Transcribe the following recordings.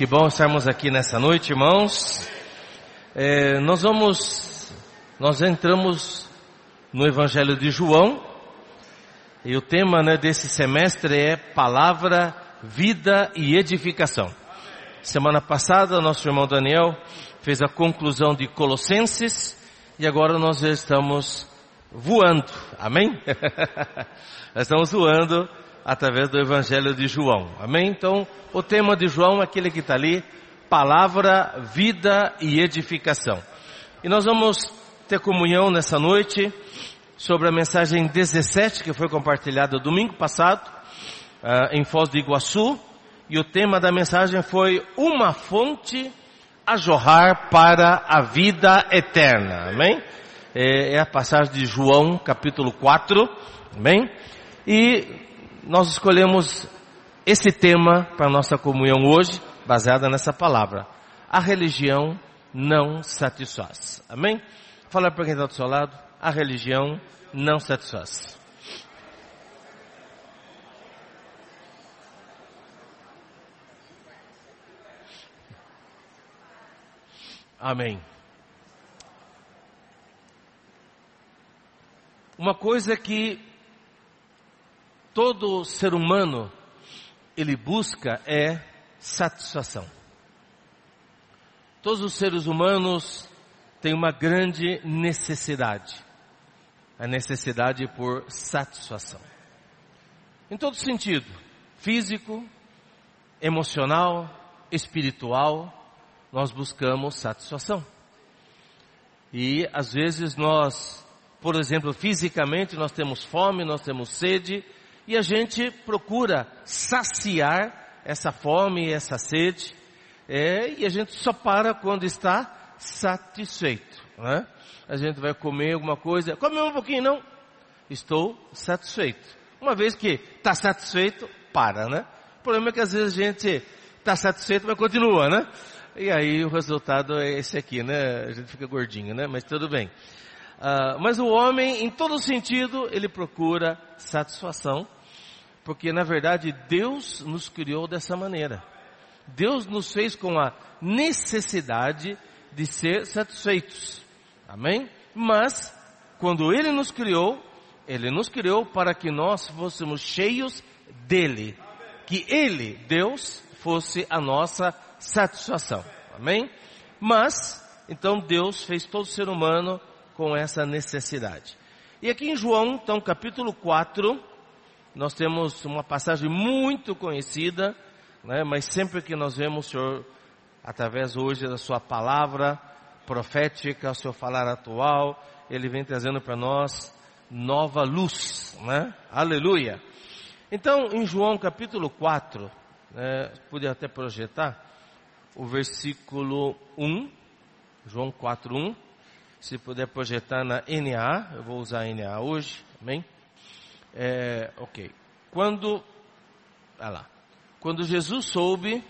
Que bom estarmos aqui nessa noite, irmãos. É, nós vamos, nós entramos no Evangelho de João e o tema né, desse semestre é Palavra, Vida e Edificação. Semana passada, nosso irmão Daniel fez a conclusão de Colossenses e agora nós estamos voando, amém? nós estamos voando através do Evangelho de João. Amém? Então, o tema de João é aquele que está ali, palavra, vida e edificação. E nós vamos ter comunhão nessa noite sobre a mensagem 17 que foi compartilhada domingo passado uh, em Foz do Iguaçu. E o tema da mensagem foi uma fonte a jorrar para a vida eterna. Amém? É, é a passagem de João capítulo 4. Amém? E nós escolhemos esse tema para nossa comunhão hoje, baseada nessa palavra. A religião não satisfaz. Amém? Fala para quem está do seu lado. A religião não satisfaz. Amém. Uma coisa que todo ser humano ele busca é satisfação. Todos os seres humanos têm uma grande necessidade, a necessidade por satisfação. Em todo sentido, físico, emocional, espiritual, nós buscamos satisfação. E às vezes nós, por exemplo, fisicamente nós temos fome, nós temos sede, e a gente procura saciar essa fome, essa sede, é, e a gente só para quando está satisfeito. Né? A gente vai comer alguma coisa, come um pouquinho, não? Estou satisfeito. Uma vez que está satisfeito, para, né? O problema é que às vezes a gente está satisfeito, mas continua, né? E aí o resultado é esse aqui, né? A gente fica gordinho, né? Mas tudo bem. Uh, mas o homem, em todo sentido, ele procura satisfação porque na verdade Deus nos criou dessa maneira. Deus nos fez com a necessidade de ser satisfeitos. Amém? Mas, quando Ele nos criou, Ele nos criou para que nós fôssemos cheios dEle. Que Ele, Deus, fosse a nossa satisfação. Amém? Mas, então Deus fez todo ser humano com essa necessidade. E aqui em João, então, capítulo 4, nós temos uma passagem muito conhecida, né? mas sempre que nós vemos o Senhor, através hoje da Sua palavra profética, o seu falar atual, Ele vem trazendo para nós nova luz, né? Aleluia! Então, em João capítulo 4, né, pude até projetar o versículo 1, João 4, 1, se puder projetar na NA, eu vou usar a NA hoje, amém? É, ok. Quando, olha lá. Quando Jesus soube,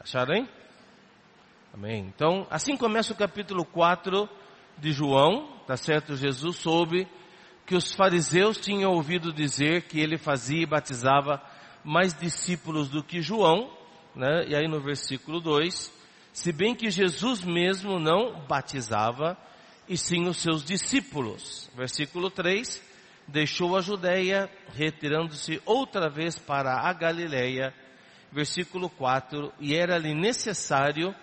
acharam hein? Amém. Então, assim começa o capítulo 4 de João, tá certo? Jesus soube que os fariseus tinham ouvido dizer que ele fazia e batizava mais discípulos do que João, né? E aí no versículo 2, se bem que Jesus mesmo não batizava, e sim os seus discípulos. Versículo 3, deixou a Judéia, retirando-se outra vez para a Galileia, versículo 4, e era-lhe necessário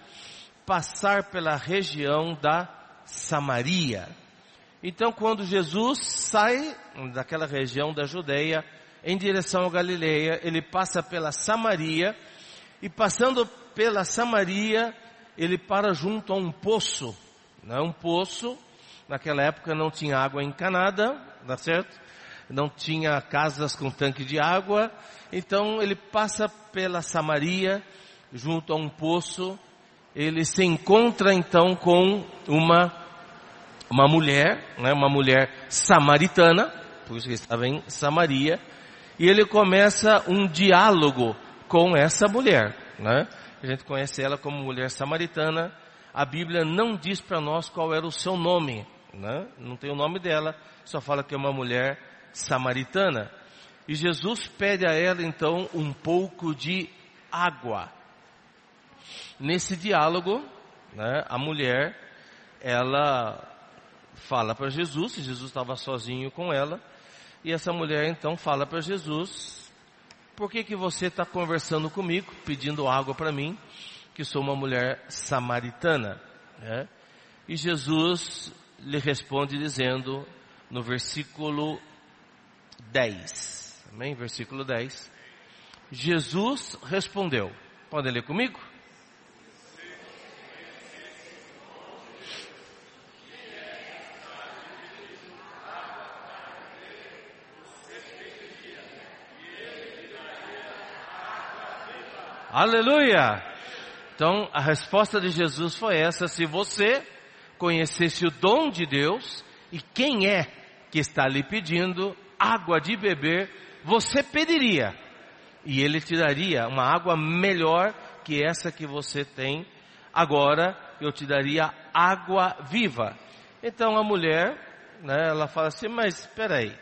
passar pela região da Samaria. Então, quando Jesus sai daquela região da Judéia em direção à Galileia, ele passa pela Samaria, e passando pela Samaria, ele para junto a um poço, né? um poço, naquela época não tinha água encanada, tá certo? Não tinha casas com tanque de água, então ele passa pela Samaria, junto a um poço, ele se encontra então com uma uma mulher, né, uma mulher samaritana, por isso que estava em Samaria, e ele começa um diálogo com essa mulher, né? A gente conhece ela como mulher samaritana. A Bíblia não diz para nós qual era o seu nome, né? Não tem o nome dela, só fala que é uma mulher samaritana. E Jesus pede a ela então um pouco de água. Nesse diálogo, né, a mulher, ela fala para Jesus, Jesus estava sozinho com ela, e essa mulher então fala para Jesus, por que que você está conversando comigo, pedindo água para mim, que sou uma mulher samaritana? Né? E Jesus lhe responde dizendo, no versículo 10, amém? Versículo 10, Jesus respondeu, podem ler comigo? Aleluia! Então a resposta de Jesus foi essa: se você conhecesse o dom de Deus e quem é que está lhe pedindo água de beber, você pediria e ele te daria uma água melhor que essa que você tem agora. Eu te daria água viva. Então a mulher, né, ela fala assim: mas espera aí,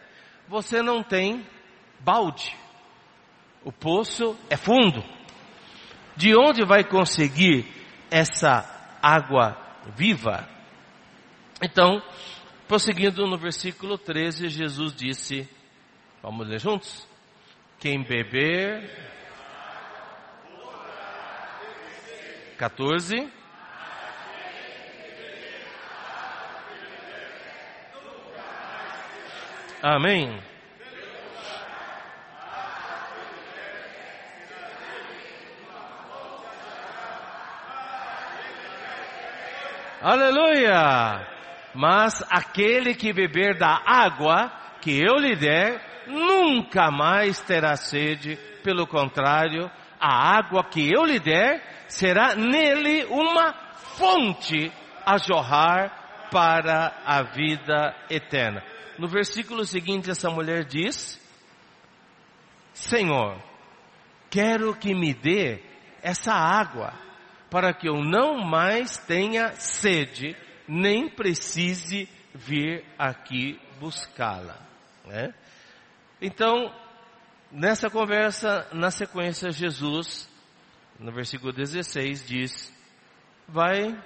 você não tem balde? O poço é fundo de onde vai conseguir essa água viva? Então, prosseguindo no versículo 13, Jesus disse, vamos ler juntos? Quem beber, 14, Amém. Aleluia! Mas aquele que beber da água que eu lhe der, nunca mais terá sede. Pelo contrário, a água que eu lhe der será nele uma fonte a jorrar para a vida eterna. No versículo seguinte, essa mulher diz: Senhor, quero que me dê essa água para que eu não mais tenha sede, nem precise vir aqui buscá-la. Né? Então, nessa conversa, na sequência, Jesus, no versículo 16, diz: Vai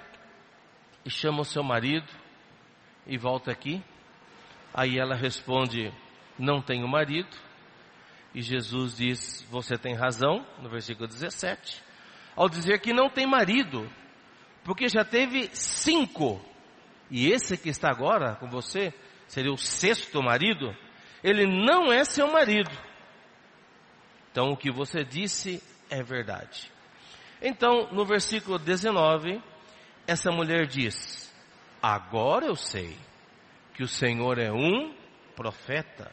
e chama o seu marido e volta aqui. Aí ela responde: Não tenho marido. E Jesus diz: Você tem razão, no versículo 17 ao dizer que não tem marido, porque já teve cinco, e esse que está agora com você seria o sexto marido, ele não é seu marido. Então o que você disse é verdade. Então, no versículo 19, essa mulher diz: Agora eu sei que o Senhor é um profeta.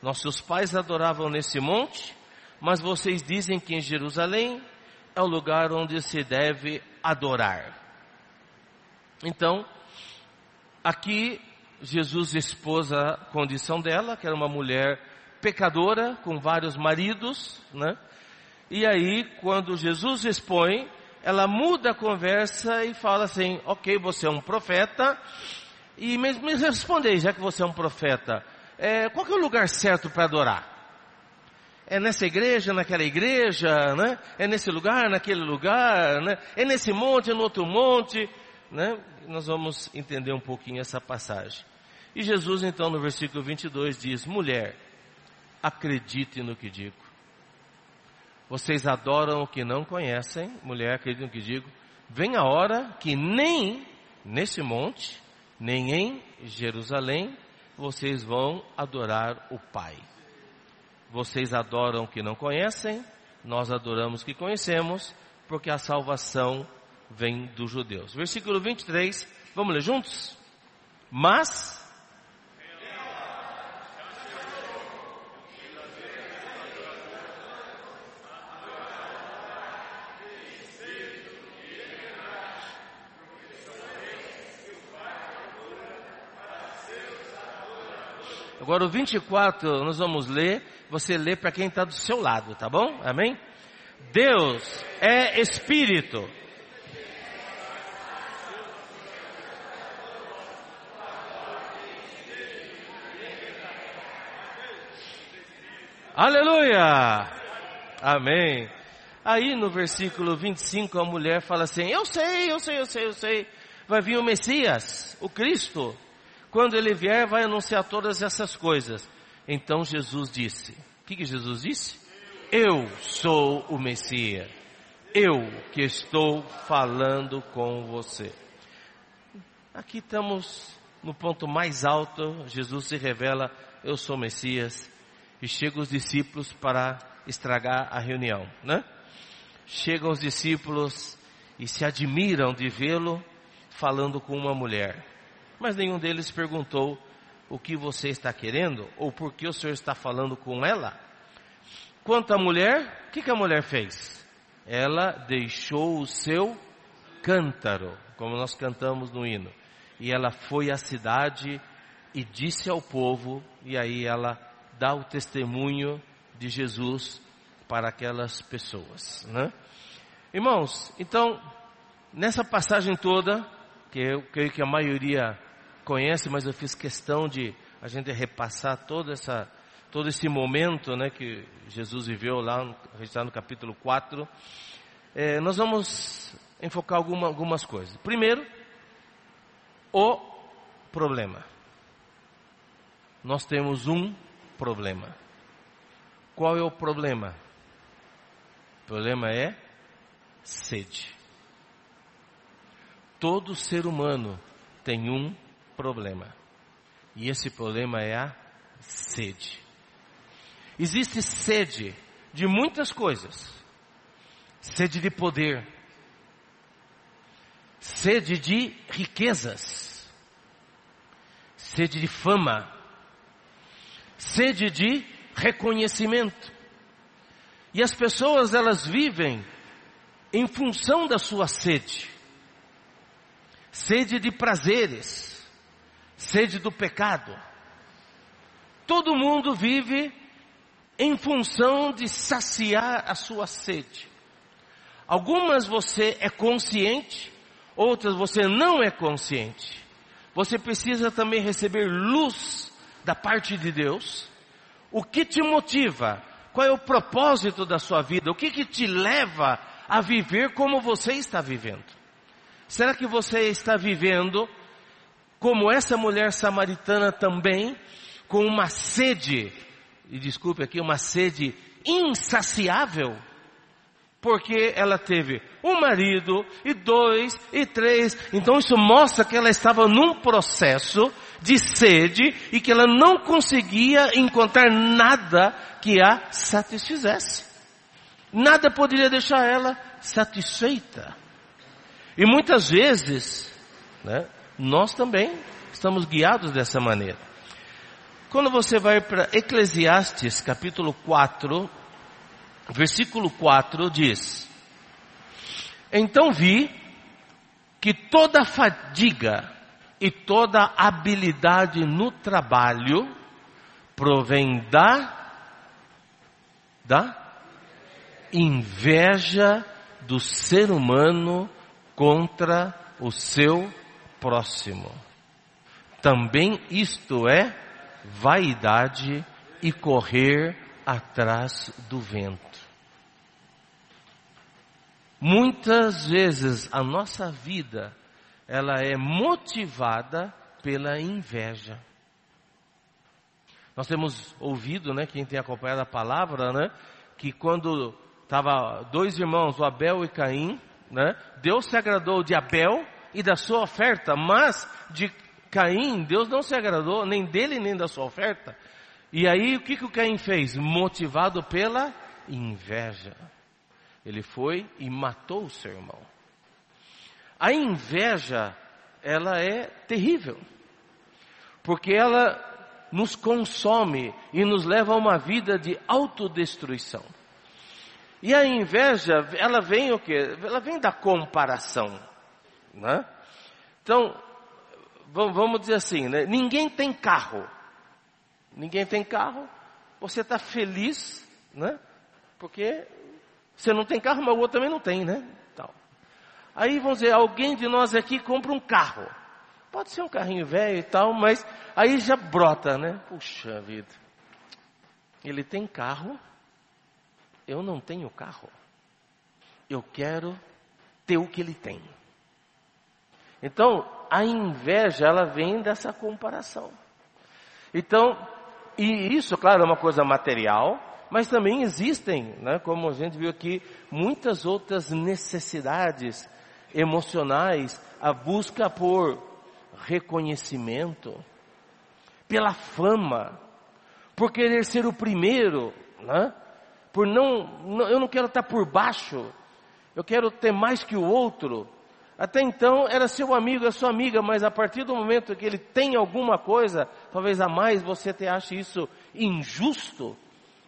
Nossos pais adoravam nesse monte, mas vocês dizem que em Jerusalém é o lugar onde se deve adorar. Então, aqui Jesus expôs a condição dela, que era uma mulher pecadora, com vários maridos, né? E aí, quando Jesus expõe, ela muda a conversa e fala assim: Ok, você é um profeta, e me, me respondei, já que você é um profeta, é, qual é o lugar certo para adorar? é nessa igreja, naquela igreja, né? É nesse lugar, naquele lugar, né? É nesse monte, no outro monte, né? Nós vamos entender um pouquinho essa passagem. E Jesus então no versículo 22 diz: Mulher, acredite no que digo. Vocês adoram o que não conhecem, mulher, acredite no que digo. Vem a hora que nem nesse monte, nem em Jerusalém, vocês vão adorar o Pai. Vocês adoram o que não conhecem, nós adoramos o que conhecemos, porque a salvação vem dos judeus. Versículo 23, vamos ler juntos? Mas Agora o 24 nós vamos ler, você lê para quem está do seu lado, tá bom? Amém? Deus é Espírito. Aleluia! Amém. Aí no versículo 25 a mulher fala assim: Eu sei, eu sei, eu sei, eu sei. Vai vir o Messias, o Cristo. Quando ele vier, vai anunciar todas essas coisas. Então Jesus disse: O que, que Jesus disse? Eu sou o Messias. Eu que estou falando com você. Aqui estamos no ponto mais alto. Jesus se revela: Eu sou o Messias. E chegam os discípulos para estragar a reunião, né? chegam os discípulos e se admiram de vê-lo falando com uma mulher. Mas nenhum deles perguntou o que você está querendo ou por que o senhor está falando com ela. Quanto à mulher, o que, que a mulher fez? Ela deixou o seu cântaro, como nós cantamos no hino, e ela foi à cidade e disse ao povo, e aí ela dá o testemunho de Jesus para aquelas pessoas. Né? Irmãos, então, nessa passagem toda, que eu creio que a maioria conhece, mas eu fiz questão de a gente repassar toda essa, todo esse momento né, que Jesus viveu lá, registrado no capítulo 4, é, nós vamos enfocar alguma, algumas coisas. Primeiro, o problema. Nós temos um problema. Qual é o problema? O problema é sede. Todo ser humano tem um problema. E esse problema é a sede. Existe sede de muitas coisas. Sede de poder. Sede de riquezas. Sede de fama. Sede de reconhecimento. E as pessoas elas vivem em função da sua sede. Sede de prazeres, sede do pecado. Todo mundo vive em função de saciar a sua sede. Algumas você é consciente, outras você não é consciente. Você precisa também receber luz da parte de Deus. O que te motiva? Qual é o propósito da sua vida? O que, que te leva a viver como você está vivendo? Será que você está vivendo como essa mulher samaritana também, com uma sede, e desculpe aqui, uma sede insaciável? Porque ela teve um marido, e dois, e três. Então isso mostra que ela estava num processo de sede e que ela não conseguia encontrar nada que a satisfizesse. Nada poderia deixar ela satisfeita. E muitas vezes, né, nós também estamos guiados dessa maneira. Quando você vai para Eclesiastes capítulo 4, versículo 4 diz: Então vi que toda fadiga e toda habilidade no trabalho provém da, da inveja do ser humano contra o seu próximo. Também isto é vaidade e correr atrás do vento. Muitas vezes a nossa vida ela é motivada pela inveja. Nós temos ouvido, né, quem tem acompanhado a palavra, né, que quando estava dois irmãos, o Abel e Caim, né, Deus se agradou de Abel e da sua oferta, mas de Caim, Deus não se agradou nem dele nem da sua oferta. E aí o que, que o Caim fez? Motivado pela inveja. Ele foi e matou o seu irmão. A inveja, ela é terrível, porque ela nos consome e nos leva a uma vida de autodestruição. E a inveja, ela vem o quê? Ela vem da comparação, né? Então, vamos dizer assim, né? Ninguém tem carro. Ninguém tem carro. Você está feliz, né? Porque você não tem carro, mas o outro também não tem, né? Aí vamos dizer, alguém de nós aqui compra um carro. Pode ser um carrinho velho e tal, mas aí já brota, né? Puxa vida. Ele tem carro, eu não tenho carro. eu quero ter o que ele tem. Então, a inveja, ela vem dessa comparação. Então, e isso, claro, é uma coisa material, mas também existem, né, como a gente viu aqui, muitas outras necessidades emocionais, a busca por reconhecimento, pela fama, por querer ser o primeiro, né? por não, não, eu não quero estar por baixo, eu quero ter mais que o outro. Até então era seu amigo, é sua amiga, mas a partir do momento que ele tem alguma coisa, talvez a mais, você até ache isso injusto,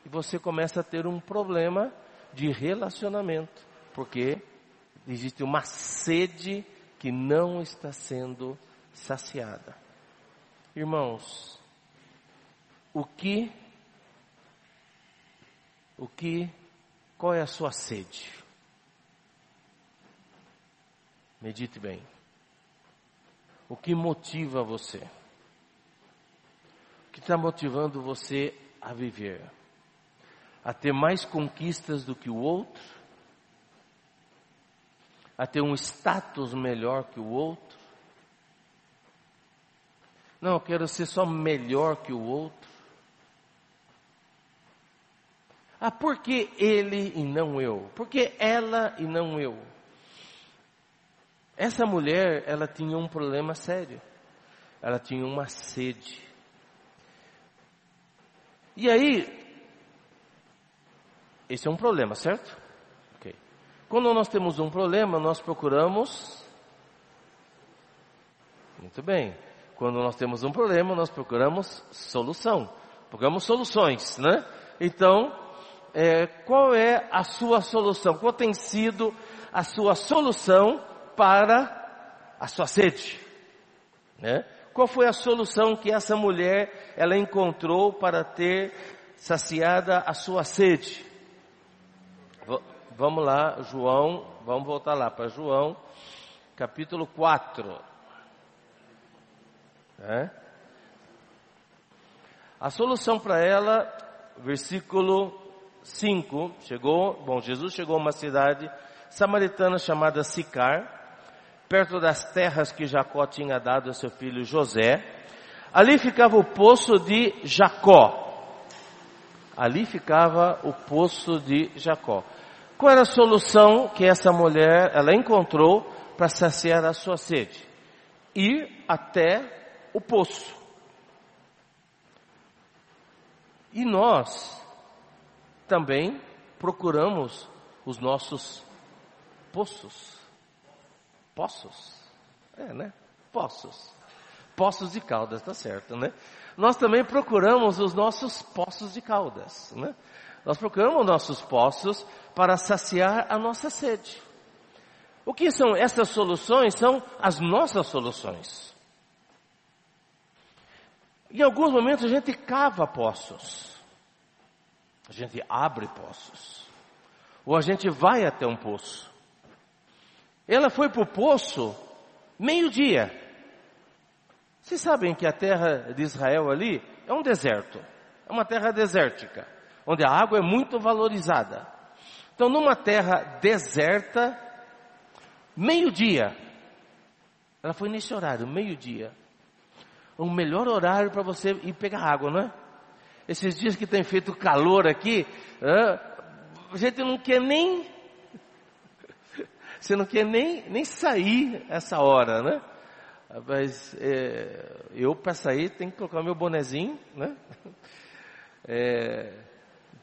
e você começa a ter um problema de relacionamento, porque existe uma sede que não está sendo saciada. Irmãos, o que, o que, qual é a sua sede? Medite bem. O que motiva você? O que está motivando você a viver? A ter mais conquistas do que o outro? A ter um status melhor que o outro? Não, eu quero ser só melhor que o outro. Ah, por que ele e não eu? Por que ela e não eu? Essa mulher, ela tinha um problema sério. Ela tinha uma sede. E aí, esse é um problema, certo? Quando nós temos um problema, nós procuramos. Muito bem. Quando nós temos um problema, nós procuramos solução. Procuramos soluções, né? Então, é, qual é a sua solução? Qual tem sido a sua solução para a sua sede. Né? Qual foi a solução que essa mulher ela encontrou para ter saciada a sua sede? Vamos lá, João, vamos voltar lá para João, capítulo 4. Né? A solução para ela, versículo 5, chegou, bom, Jesus chegou a uma cidade samaritana chamada Sicar, perto das terras que Jacó tinha dado a seu filho José. Ali ficava o poço de Jacó. Ali ficava o poço de Jacó. Qual era a solução que essa mulher ela encontrou para saciar a sua sede? Ir até o poço. E nós também procuramos os nossos poços. Poços? É, né? Poços. Poços de Caldas, tá certo, né? Nós também procuramos os nossos poços de Caldas, né? Nós procuramos nossos poços para saciar a nossa sede. O que são essas soluções? São as nossas soluções. Em alguns momentos a gente cava poços. A gente abre poços. Ou a gente vai até um poço. Ela foi para o poço meio-dia. Vocês sabem que a terra de Israel ali é um deserto, é uma terra desértica, onde a água é muito valorizada. Então, numa terra deserta, meio-dia, ela foi nesse horário, meio-dia. O melhor horário para você ir pegar água, não é? Esses dias que tem feito calor aqui, a gente não quer nem você não quer nem, nem sair essa hora, né? Mas é, eu para sair tenho que colocar meu bonezinho, né? É,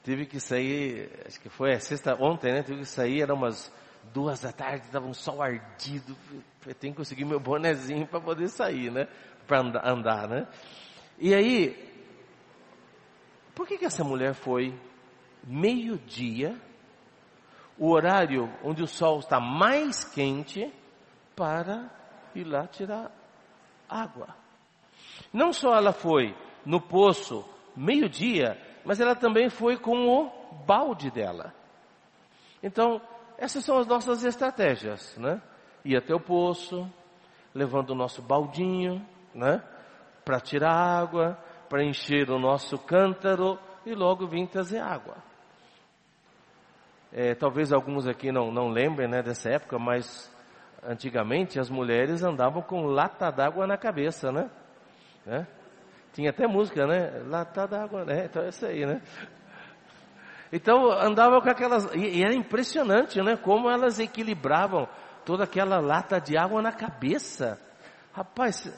tive que sair, acho que foi sexta ontem, né? Tive que sair, era umas duas da tarde, estava um sol ardido. Eu tenho que conseguir meu bonezinho para poder sair, né? Para andar, andar, né? E aí, por que que essa mulher foi meio dia o horário onde o sol está mais quente para ir lá tirar água. Não só ela foi no poço meio-dia, mas ela também foi com o balde dela. Então, essas são as nossas estratégias, né? Ir até o poço, levando o nosso baldinho, né? Para tirar água, para encher o nosso cântaro e logo vir trazer água. é, talvez alguns aqui não, não lembrem né, dessa época, mas antigamente as mulheres andavam com lata d'água na cabeça, né? né? Tinha até música, né? Lata d'água, né? Então é isso aí, né? Então andava com aquelas. E, era impressionante, né? Como elas equilibravam toda aquela lata de água na cabeça. Rapaz,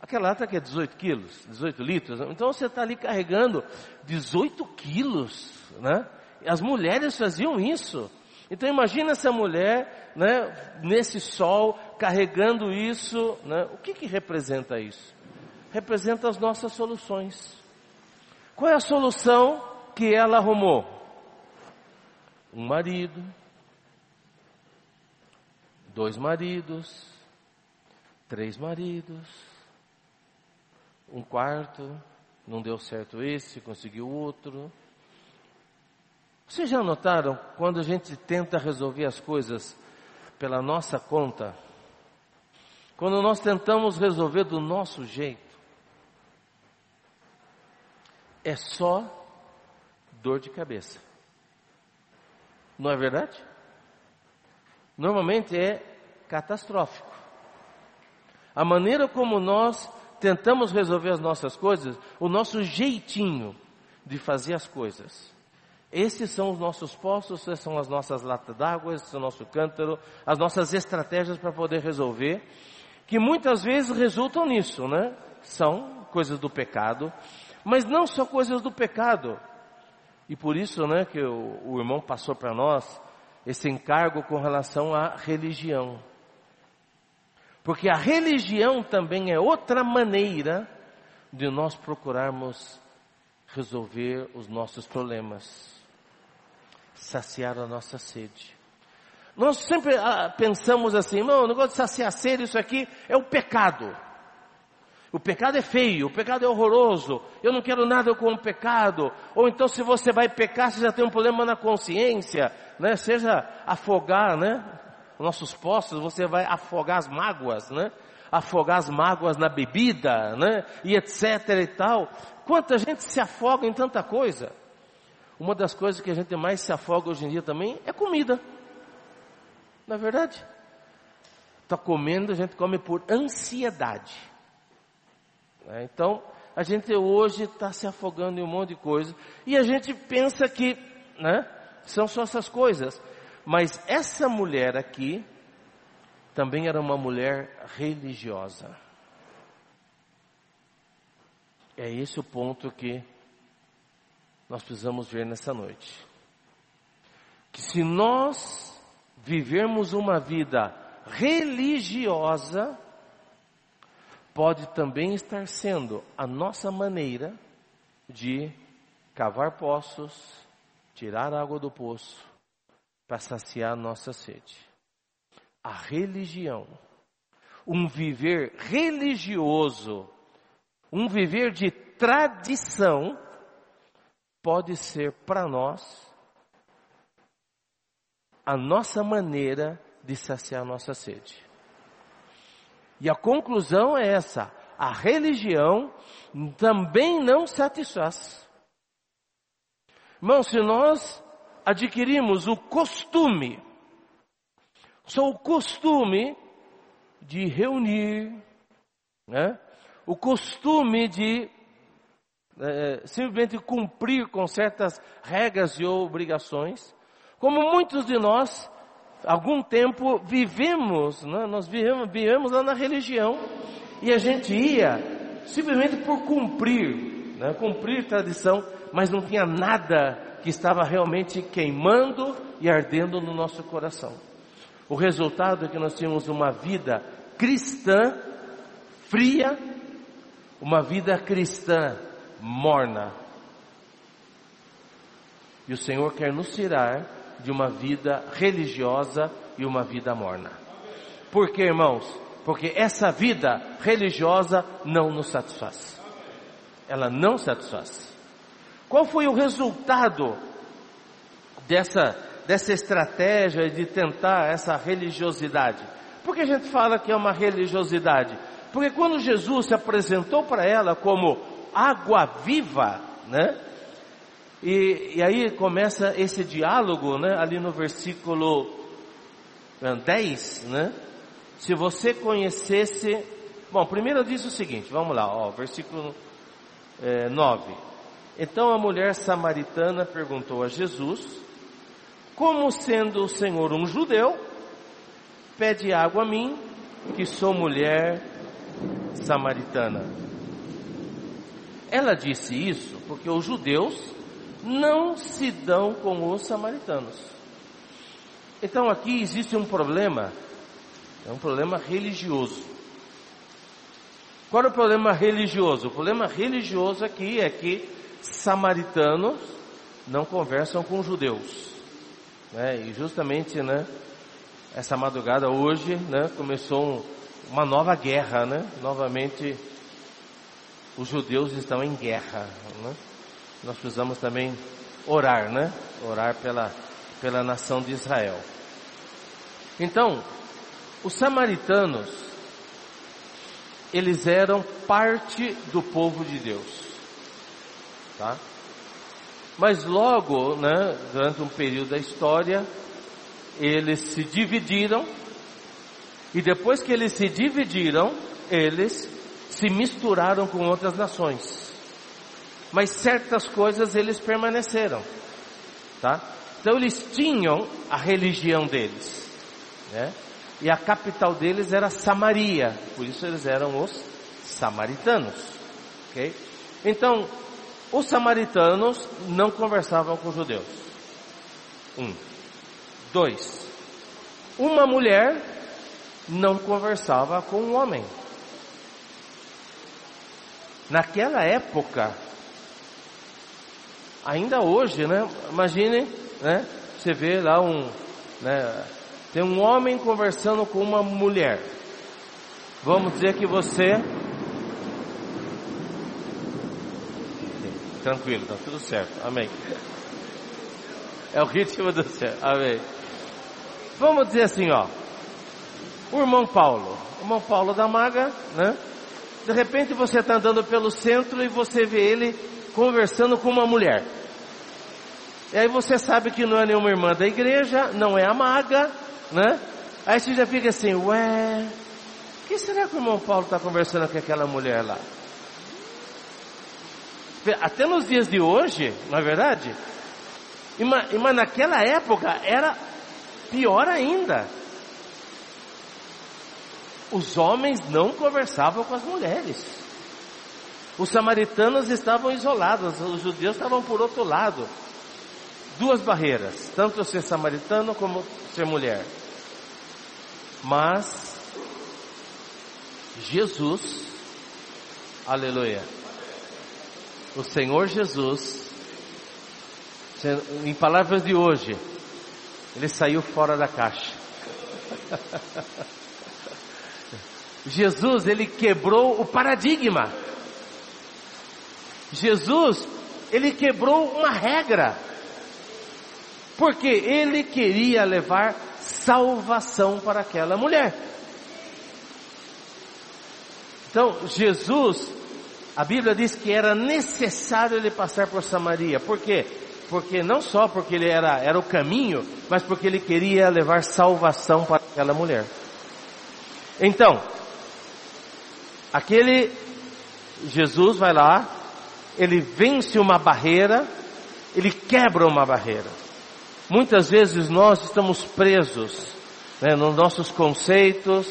aquela lata que é 18 quilos, 18 litros. Então você está ali carregando 18 quilos, né? As mulheres faziam isso. Então imagina essa mulher, né, nesse sol, carregando isso, né? O que que representa isso? Representa as nossas soluções. Qual é a solução que ela arrumou? Um marido, dois maridos, três maridos, um quarto, não deu certo esse, conseguiu outro, vocês já notaram quando a gente tenta resolver as coisas pela nossa conta? Quando nós tentamos resolver do nosso jeito, é só dor de cabeça. Não é verdade? Normalmente é catastrófico. A maneira como nós tentamos resolver as nossas coisas, o nosso jeitinho de fazer as coisas, esses são os nossos poços, essas são as nossas latas d'água, esse é o nosso cântaro, as nossas estratégias para poder resolver, que muitas vezes resultam nisso, né? São coisas do pecado, mas não só coisas do pecado. E por isso, né, que o, o irmão passou para nós esse encargo com relação à religião. Porque a religião também é outra maneira de nós procurarmos resolver os nossos problemas saciar a nossa sede. Nós sempre ah, pensamos assim, não, o negócio de saciar sede, isso aqui é o pecado. O pecado é feio, o pecado é horroroso, eu não quero nada com o pecado. Ou então se você vai pecar, você já tem um problema na consciência, né? Seja afogar, né? Nossos postos, você vai afogar as mágoas, né? Afogar as mágoas na bebida, né? E etc e tal. Quanta gente se afoga em tanta coisa. Uma das coisas que a gente mais se afoga hoje em dia também é comida. Na é verdade? Está comendo, a gente come por ansiedade. Né? Então, a gente hoje está se afogando em um monte de coisa. E a gente pensa que, né? São só essas coisas. Mas essa mulher aqui, também era uma mulher religiosa. É esse o ponto que nós precisamos ver nessa noite. Que se nós vivermos uma vida religiosa, pode também estar sendo a nossa maneira de cavar poços, tirar água do poço, para saciar a nossa sede. A religião, um viver religioso, um viver de tradição, pode ser para nós a nossa maneira de saciar a nossa sede. E a conclusão é essa: a religião também não satisfaz. Irmão, se nós adquirimos o costume, só o costume de reunir, né? o costume de é, simplesmente cumprir com certas regras e obrigações, como muitos de nós, algum tempo vivemos, né? nós vivemos, lá na religião, e a gente ia simplesmente por cumprir, né? cumprir tradição, mas não tinha nada que estava realmente queimando e ardendo no nosso coração. O resultado é que nós tínhamos uma vida cristã fria, uma vida cristã morna. E o Senhor quer nos tirar de uma vida religiosa e uma vida morna. Por quê, irmãos? Porque essa vida religiosa não nos satisfaz. Ela não satisfaz. Qual foi o resultado dessa, dessa estratégia de tentar essa religiosidade? Por que a gente fala que é uma religiosidade? Porque quando Jesus se apresentou para ela como água viva, né? E, e aí começa esse diálogo, né, ali no versículo 10, né? Se você conhecesse. Bom, primeiro diz o seguinte, vamos lá, ó, versículo é, 9. Então a mulher samaritana perguntou a Jesus, como sendo o Senhor um judeu, pede água a mim, que sou mulher samaritana. Ela disse isso porque os judeus não se dão com os samaritanos. Então aqui existe um problema, é um problema religioso. Qual é o problema religioso? O problema religioso aqui é que samaritanos não conversam com judeus. Né? E justamente, né, essa madrugada hoje, né, começou uma nova guerra, né? Novamente, os judeus estão em guerra, né? Nós precisamos também orar, né? Orar pela, pela nação de Israel. Então, os samaritanos, eles eram parte do povo de Deus, tá? Mas logo, né, durante um período da história, eles se dividiram, e depois que eles se dividiram, eles se misturaram com outras nações mas certas coisas eles permaneceram, tá? Então eles tinham a religião deles, né? E a capital deles era Samaria, por isso eles eram os samaritanos, ok? Então, os samaritanos não conversavam com os judeus. Um. Dois. Uma mulher não conversava com um homem. Naquela época, ainda hoje, né? Imagine, né? Você vê lá um, né? Tem um homem conversando com uma mulher. Vamos dizer que você Tranquilo, tá tudo certo. Amém. É o ritmo do céu. Amém. Vamos dizer assim, ó. O irmão Paulo, o irmão Paulo da Maga, né? De repente você está andando pelo centro e você vê ele conversando com uma mulher. E aí você sabe que não é nenhuma irmã da igreja, não é a maga, né? Aí você já fica assim, ué, o que será que o irmão Paulo está conversando com aquela mulher lá? Até nos dias de hoje, não é verdade? Mas naquela época era pior ainda. Os homens não conversavam com as mulheres. Os samaritanos estavam isolados, os judeus estavam por outro lado duas barreiras, tanto ser samaritano como ser mulher. Mas Jesus, aleluia, o Senhor Jesus, em palavras de hoje, ele saiu fora da caixa. Jesus, ele quebrou o paradigma. Jesus, ele quebrou uma regra. Porque ele queria levar salvação para aquela mulher. Então, Jesus, a Bíblia diz que era necessário ele passar por Samaria. Por quê? Porque não só porque ele era, era o caminho, mas porque ele queria levar salvação para aquela mulher. Então, aquele Jesus vai lá, ele vence uma barreira, ele quebra uma barreira. Muitas vezes nós estamos presos né, nos nossos conceitos,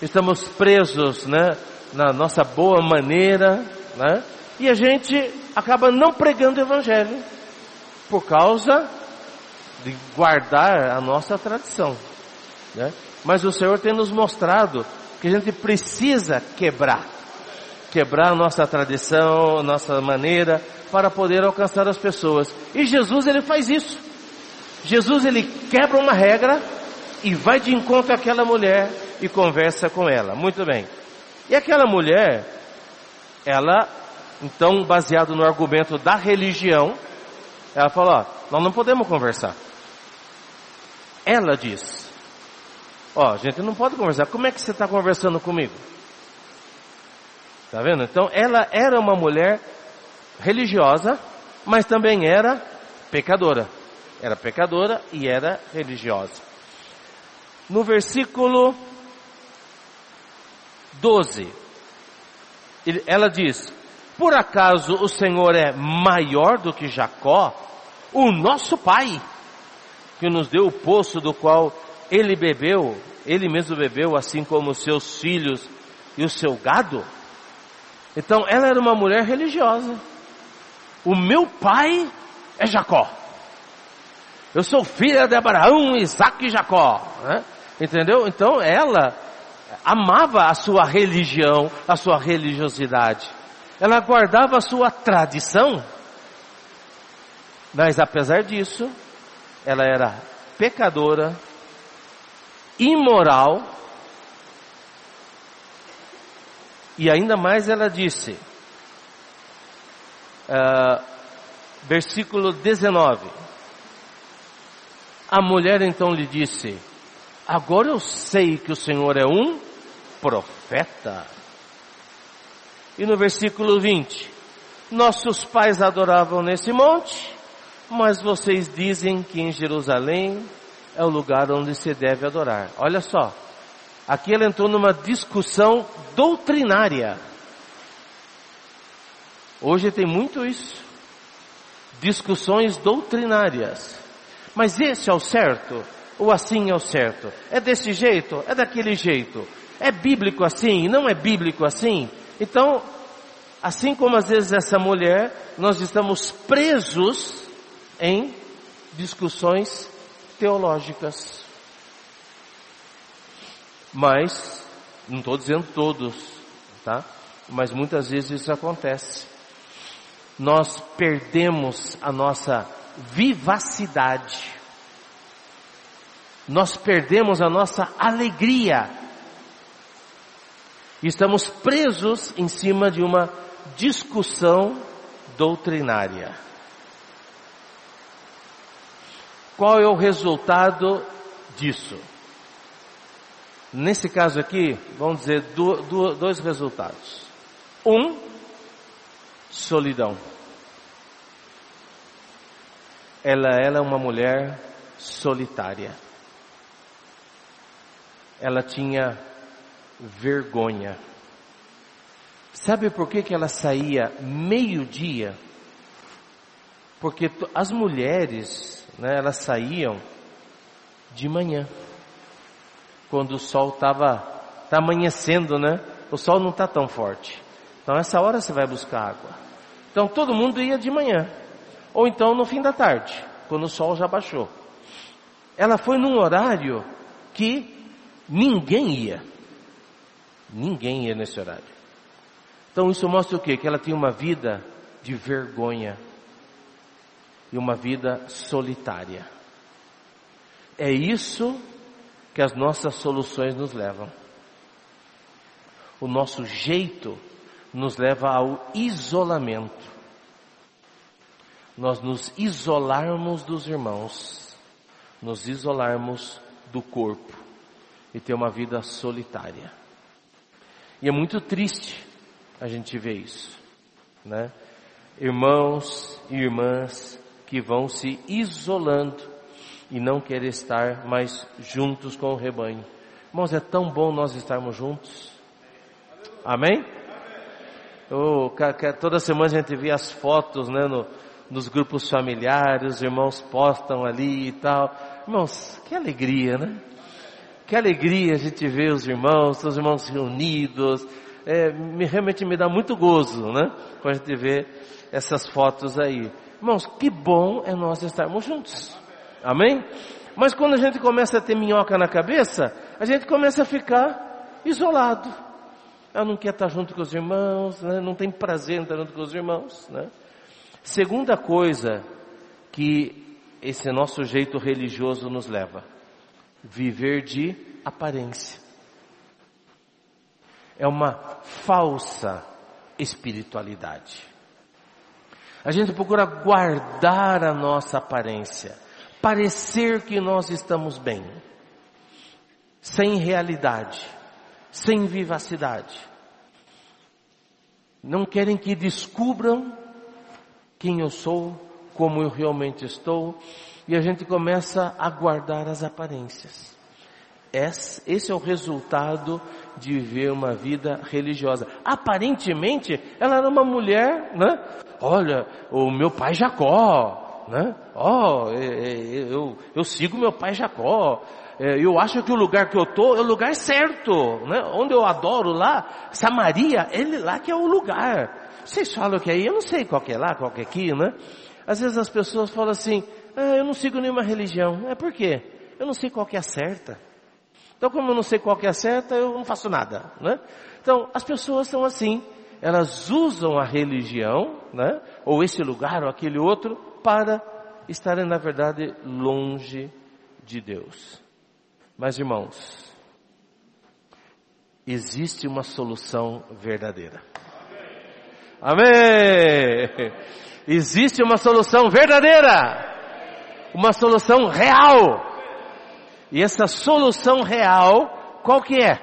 estamos presos né, na nossa boa maneira, né, e a gente acaba não pregando o Evangelho por causa de guardar a nossa tradição. Né? Mas o Senhor tem nos mostrado que a gente precisa quebrar, quebrar a nossa tradição, a nossa maneira, para poder alcançar as pessoas. E Jesus ele faz isso. Jesus ele quebra uma regra e vai de encontro àquela mulher e conversa com ela. Muito bem. E aquela mulher, ela, então, baseado no argumento da religião, ela falou: ó, nós não podemos conversar. Ela diz: ó, gente, não pode conversar. Como é que você está conversando comigo? Tá vendo? Então, ela era uma mulher religiosa, mas também era pecadora. Era pecadora e era religiosa. No versículo 12, ela diz: Por acaso o Senhor é maior do que Jacó, o nosso pai, que nos deu o poço do qual ele bebeu, ele mesmo bebeu, assim como os seus filhos e o seu gado? Então ela era uma mulher religiosa. O meu pai é Jacó. Eu sou filha de Abraão, Isaac e Jacó. Né? Entendeu? Então ela amava a sua religião, a sua religiosidade. Ela guardava a sua tradição. Mas apesar disso, ela era pecadora, imoral, e ainda mais ela disse, uh, versículo 19: A mulher então lhe disse: Agora eu sei que o Senhor é um profeta. E no versículo 20: Nossos pais adoravam nesse monte, mas vocês dizem que em Jerusalém é o lugar onde se deve adorar. Olha só, aqui ela entrou numa discussão doutrinária. Hoje tem muito isso. Discussões doutrinárias. Mas esse é o certo? Ou assim é o certo? É desse jeito? É daquele jeito? É bíblico assim? Não é bíblico assim? Então, assim como às vezes essa mulher, nós estamos presos em discussões teológicas. Mas, não estou dizendo todos, tá? Mas muitas vezes isso acontece. Nós perdemos a nossa vivacidade. Nós perdemos a nossa alegria. Estamos presos em cima de uma discussão doutrinária. Qual é o resultado disso? Nesse caso aqui, vamos dizer do, do, dois resultados. Um, solidão. Ela, ela é uma mulher solitária. Ela tinha vergonha. Sabe por que, que ela saía meio-dia? Porque as mulheres né, elas saíam de manhã, quando o sol estava tá amanhecendo, né? O sol não está tão forte. Então essa hora você vai buscar água. Então todo mundo ia de manhã, ou então no fim da tarde, quando o sol já baixou. Ela foi num horário que ninguém ia. Ninguém ia nesse horário. Então isso mostra o quê? Que ela tinha uma vida de vergonha e uma vida solitária. É isso que as nossas soluções nos levam. O nosso jeito nos leva ao isolamento. Nós nos isolarmos dos irmãos, nos isolarmos do corpo e ter uma vida solitária. E é muito triste a gente ver isso, né? Irmãos e irmãs que vão se isolando e não querem estar mais juntos com o rebanho. Irmãos, é tão bom nós estarmos juntos. Amém? Oh, toda semana a gente vê as fotos, né, no, nos grupos familiares, os irmãos postam ali e tal. Irmãos, que alegria, né? Que alegria a gente ver os irmãos, os irmãos reunidos. É, me, realmente me dá muito gozo, né? Quando a gente vê essas fotos aí. Irmãos, que bom é nós estarmos juntos. Amém? Mas quando a gente começa a ter minhoca na cabeça, a gente começa a ficar isolado. Eu não quer estar junto com os irmãos, né? não tem prazer em estar junto com os irmãos. Né? Segunda coisa que esse nosso jeito religioso nos leva, viver de aparência. É uma falsa espiritualidade. A gente procura guardar a nossa aparência, parecer que nós estamos bem, sem realidade, sem vivacidade. Não querem que descubram quem eu sou, como eu realmente estou, e a gente começa a guardar as aparências. Esse é o resultado de viver uma vida religiosa. Aparentemente, ela era uma mulher, né? Olha, o meu pai Jacó, né? Oh, eu, eu sigo meu pai Jacó. Eu acho que o lugar que eu tô é o lugar certo, né? Onde eu adoro lá, Samaria, ele lá que é o lugar. Vocês falam que aí, eu não sei qual que é lá, qual que é aqui, né? Às vezes as pessoas falam assim, ah, eu não sigo nenhuma religião. É por quê? Eu não sei qual que é a certa. Então, como eu não sei qual que é a certa, eu não faço nada, né? Então, as pessoas são assim, elas usam a religião, né? Ou esse lugar ou aquele outro, para estarem, na verdade, longe de Deus. Mas, irmãos, existe uma solução verdadeira. Amém! Existe uma solução verdadeira! Uma solução real! E essa solução real, qual que é?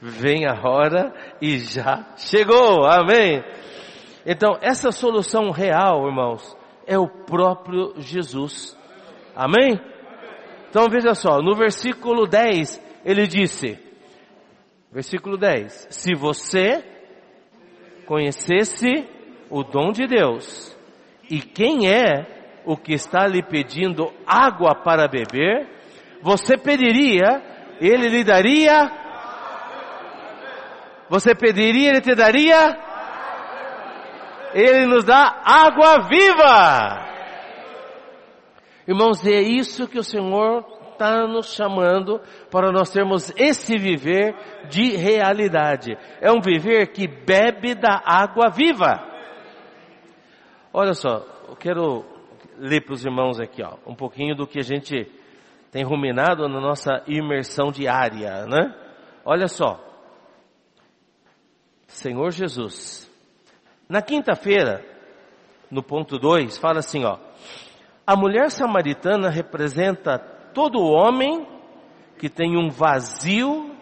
Vem a hora e já chegou, amém? Então, essa solução real, irmãos, é o próprio Jesus, amém? Então veja só, no versículo 10, ele disse, versículo 10, se você conhecesse o dom de Deus. E quem é o que está lhe pedindo água para beber, você pediria, ele lhe daria, você pediria, ele te daria, ele nos dá água viva. Irmãos, é isso que o Senhor está nos chamando para nós termos esse viver de realidade. É um viver que bebe da água viva. Olha só, eu quero ler para os irmãos aqui, ó, um pouquinho do que a gente tem ruminado na nossa imersão diária, né? Olha só. Senhor Jesus. Na quinta-feira, no ponto 2, fala assim, ó. A mulher samaritana representa todo homem que tem um vazio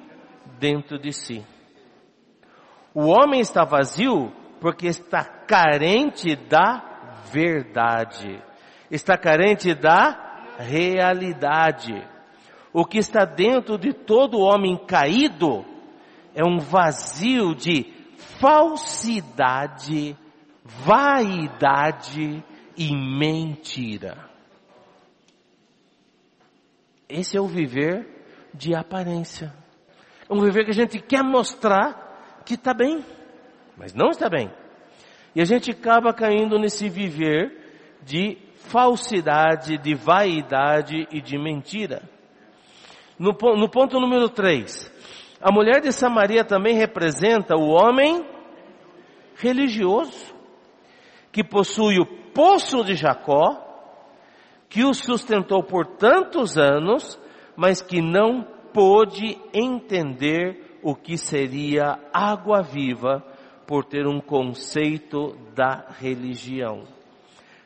dentro de si. O homem está vazio porque está carente da verdade está carente da realidade. O que está dentro de todo homem caído é um vazio de falsidade, vaidade e mentira. Esse é o viver de aparência. É um viver que a gente quer mostrar que está bem, mas não está bem. E a gente acaba caindo nesse viver de falsidade, de vaidade e de mentira. No, no ponto número 3, a mulher de Samaria também representa o homem religioso, que possui o poço de Jacó, que o sustentou por tantos anos, mas que não pôde entender o que seria água viva por ter um conceito da religião.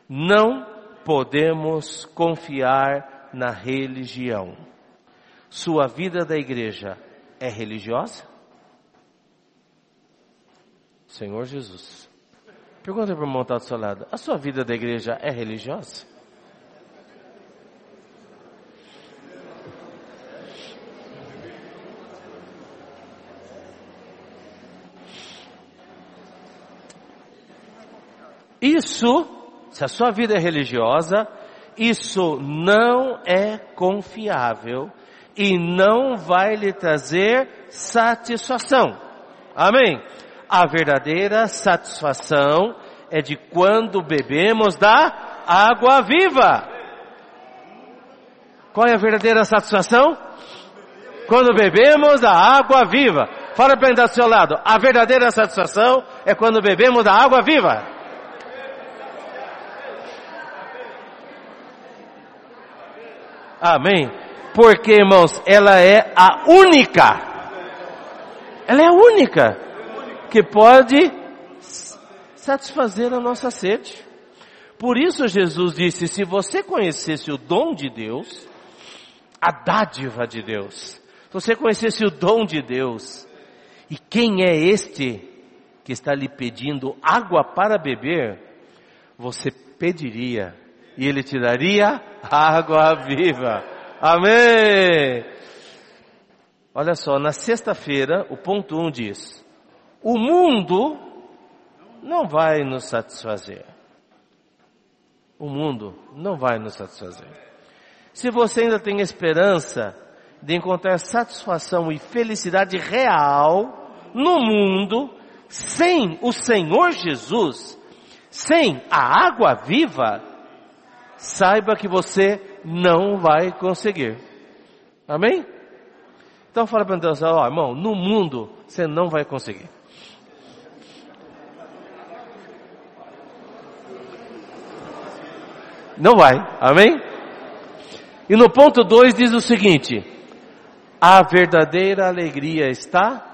Não podemos confiar na religião. Sua vida da igreja é religiosa? Senhor Jesus. Pergunta para o irmão do seu lado. A sua vida da igreja é religiosa? Isso se a sua vida é religiosa, isso não é confiável e não vai lhe trazer satisfação. Amém? A verdadeira satisfação é de quando bebemos da água viva. Qual é a verdadeira satisfação? Quando bebemos da água viva. Fala para ele do seu lado. A verdadeira satisfação é quando bebemos da água viva. Amém? Porque, irmãos, ela é a única. Ela é a única que pode satisfazer a nossa sede. Por isso Jesus disse: se você conhecesse o dom de Deus, a dádiva de Deus, se você conhecesse o dom de Deus, e quem é este que está lhe pedindo água para beber, você pediria e ele te daria água viva. Amém! Olha só, na sexta-feira, o ponto 1 um diz: O mundo não vai nos satisfazer. O mundo não vai nos satisfazer. Se você ainda tem esperança de encontrar satisfação e felicidade real no mundo, sem o Senhor Jesus, sem a água viva, saiba que você não vai conseguir. Amém? Então fala para Deus, ó irmão, no mundo você não vai conseguir. Não vai, amém? E no ponto 2 diz o seguinte: a verdadeira alegria está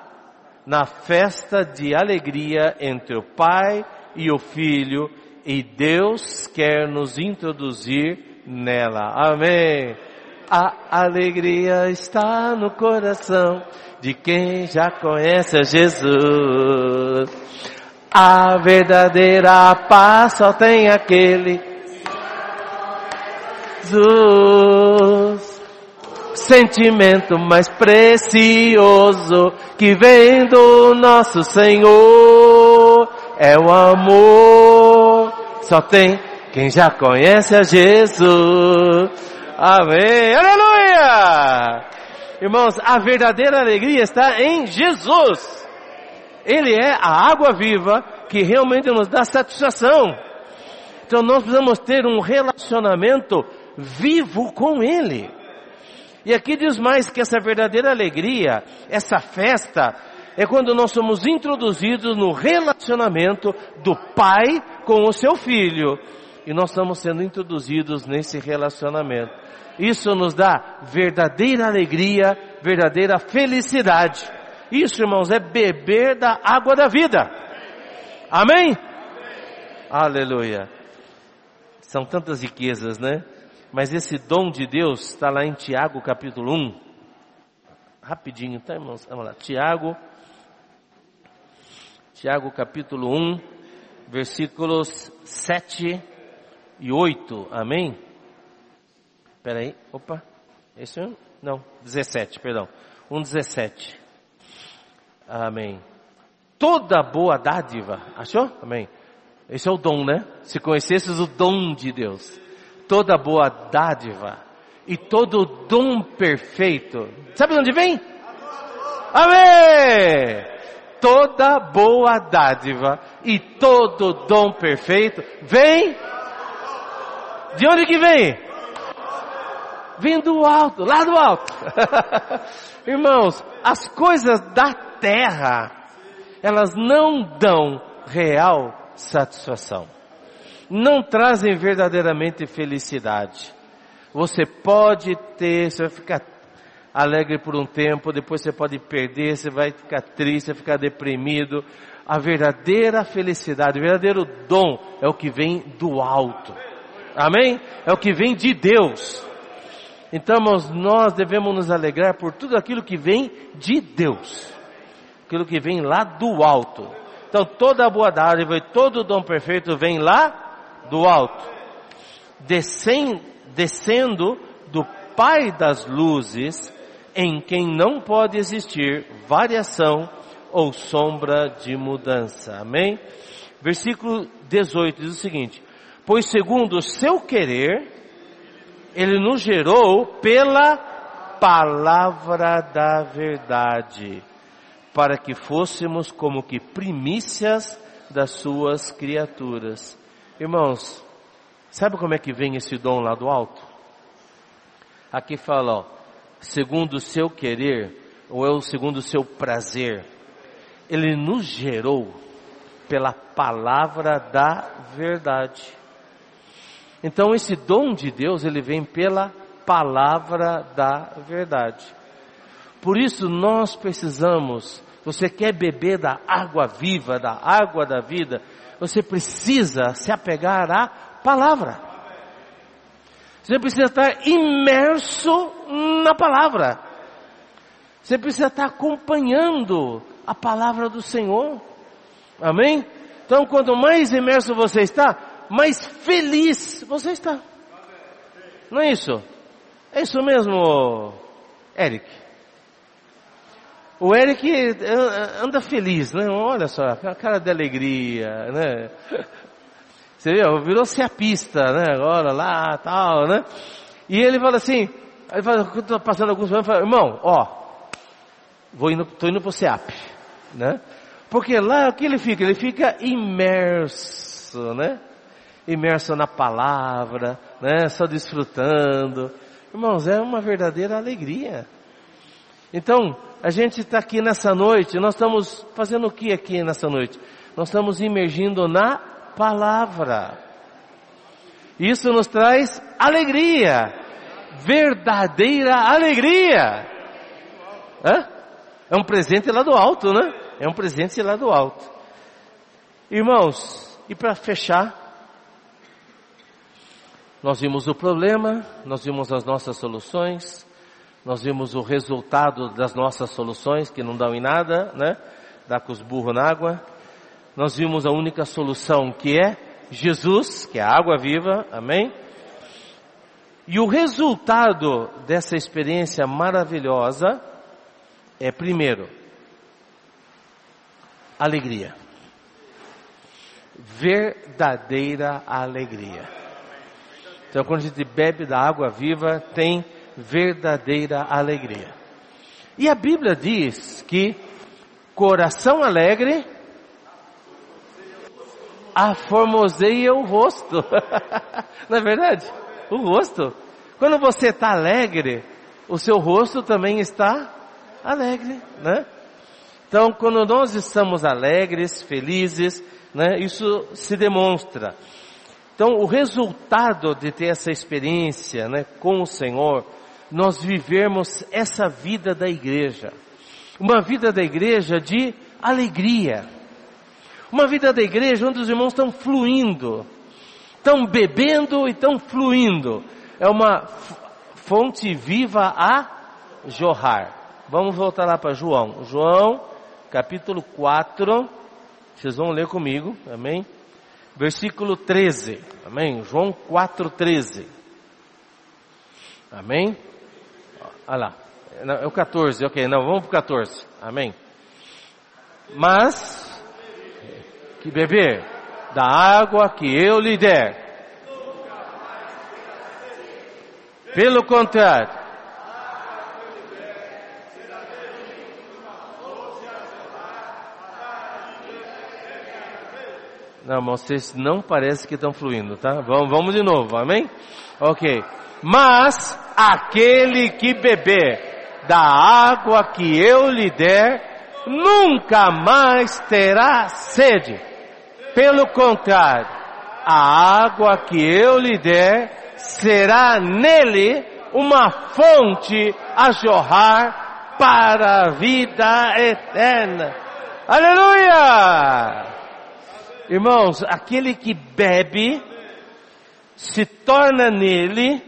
na festa de alegria entre o Pai e o Filho, e Deus quer nos introduzir nela. Amém. A alegria está no coração de quem já conhece a Jesus. A verdadeira paz só tem aquele Jesus sentimento mais precioso que vem do nosso Senhor é o amor. Só tem quem já conhece a Jesus. Amém. Aleluia! Irmãos, a verdadeira alegria está em Jesus. Ele é a água viva que realmente nos dá satisfação. Então nós precisamos ter um relacionamento vivo com Ele. E aqui diz mais que essa verdadeira alegria, essa festa, é quando nós somos introduzidos no relacionamento do pai com o seu filho. E nós estamos sendo introduzidos nesse relacionamento. Isso nos dá verdadeira alegria, verdadeira felicidade. Isso, irmãos, é beber da água da vida. Amém? Aleluia. São tantas riquezas, né? Mas esse dom de Deus está lá em Tiago capítulo 1. Rapidinho, tá irmãos? Vamos lá. Tiago, Tiago capítulo 1, versículos 7 e 8. Amém? Espera aí. Opa. Esse é não, 17, perdão. 1, 17. Amém. Toda boa dádiva, achou? Amém. Esse é o dom, né? Se conhecesses o dom de Deus toda boa dádiva e todo dom perfeito. Sabe de onde vem? Amém! Toda boa dádiva e todo dom perfeito vem de onde que vem? Vem do alto, lá do alto. Irmãos, as coisas da terra, elas não dão real satisfação não trazem verdadeiramente felicidade. Você pode ter, você vai ficar alegre por um tempo, depois você pode perder, você vai ficar triste, vai ficar deprimido. A verdadeira felicidade, o verdadeiro dom é o que vem do alto. Amém? É o que vem de Deus. Então, nós devemos nos alegrar por tudo aquilo que vem de Deus. Aquilo que vem lá do alto. Então, toda a boa dádiva e todo o dom perfeito vem lá do alto, descendo do Pai das luzes, em quem não pode existir variação ou sombra de mudança. Amém? Versículo 18 diz o seguinte: Pois segundo o seu querer, ele nos gerou pela palavra da verdade, para que fôssemos como que primícias das suas criaturas. Irmãos, sabe como é que vem esse dom lá do alto? Aqui fala, ó, segundo o seu querer, ou é o segundo o seu prazer. Ele nos gerou pela palavra da verdade. Então esse dom de Deus, ele vem pela palavra da verdade. Por isso nós precisamos, você quer beber da água viva, da água da vida, você precisa se apegar à palavra. Você precisa estar imerso na palavra. Você precisa estar acompanhando a palavra do Senhor. Amém? Então, quanto mais imerso você está, mais feliz você está. Não é isso? É isso mesmo, Eric. O Eric anda feliz, né? Olha só, a cara de alegria, né? Você viu? Virou-se a pista, né? Agora lá, tal, né? E ele fala assim, ele fala, tô passando alguns anos, fala, irmão, ó, vou indo, tô indo pro SEAP, né? Porque lá o que ele fica? Ele fica imerso, né? Imerso na palavra, né? Só desfrutando. Irmãos, é uma verdadeira alegria. Então, a gente está aqui nessa noite, nós estamos fazendo o que aqui nessa noite? Nós estamos imergindo na palavra. Isso nos traz alegria, verdadeira alegria. Hã? É um presente lá do alto, né? É um presente lá do alto. Irmãos, e para fechar, nós vimos o problema, nós vimos as nossas soluções, nós vimos o resultado das nossas soluções, que não dão em nada, né? Dá com os burros na água. Nós vimos a única solução que é Jesus, que é a água viva, amém? E o resultado dessa experiência maravilhosa é, primeiro, alegria. Verdadeira alegria. Então, quando a gente bebe da água viva, tem verdadeira alegria. E a Bíblia diz que coração alegre aformoseia o rosto. Não é verdade? O rosto. Quando você está alegre, o seu rosto também está alegre, né? Então, quando nós estamos alegres, felizes, né, isso se demonstra. Então, o resultado de ter essa experiência né, com o Senhor nós vivermos essa vida da igreja. Uma vida da igreja de alegria. Uma vida da igreja onde os irmãos estão fluindo, estão bebendo e estão fluindo. É uma fonte viva a jorrar. Vamos voltar lá para João. João, capítulo 4. Vocês vão ler comigo, amém? Versículo 13, amém? João 4, 13. Amém? Olha lá. É o 14, ok. Não, vamos para o 14. Amém. Mas, que beber da água que eu lhe der. Pelo contrário, Não, vocês não parece que estão fluindo, tá? Vamos, vamos de novo, amém? Ok. Mas aquele que beber da água que eu lhe der, nunca mais terá sede. Pelo contrário, a água que eu lhe der será nele uma fonte a jorrar para a vida eterna. Aleluia! Irmãos, aquele que bebe se torna nele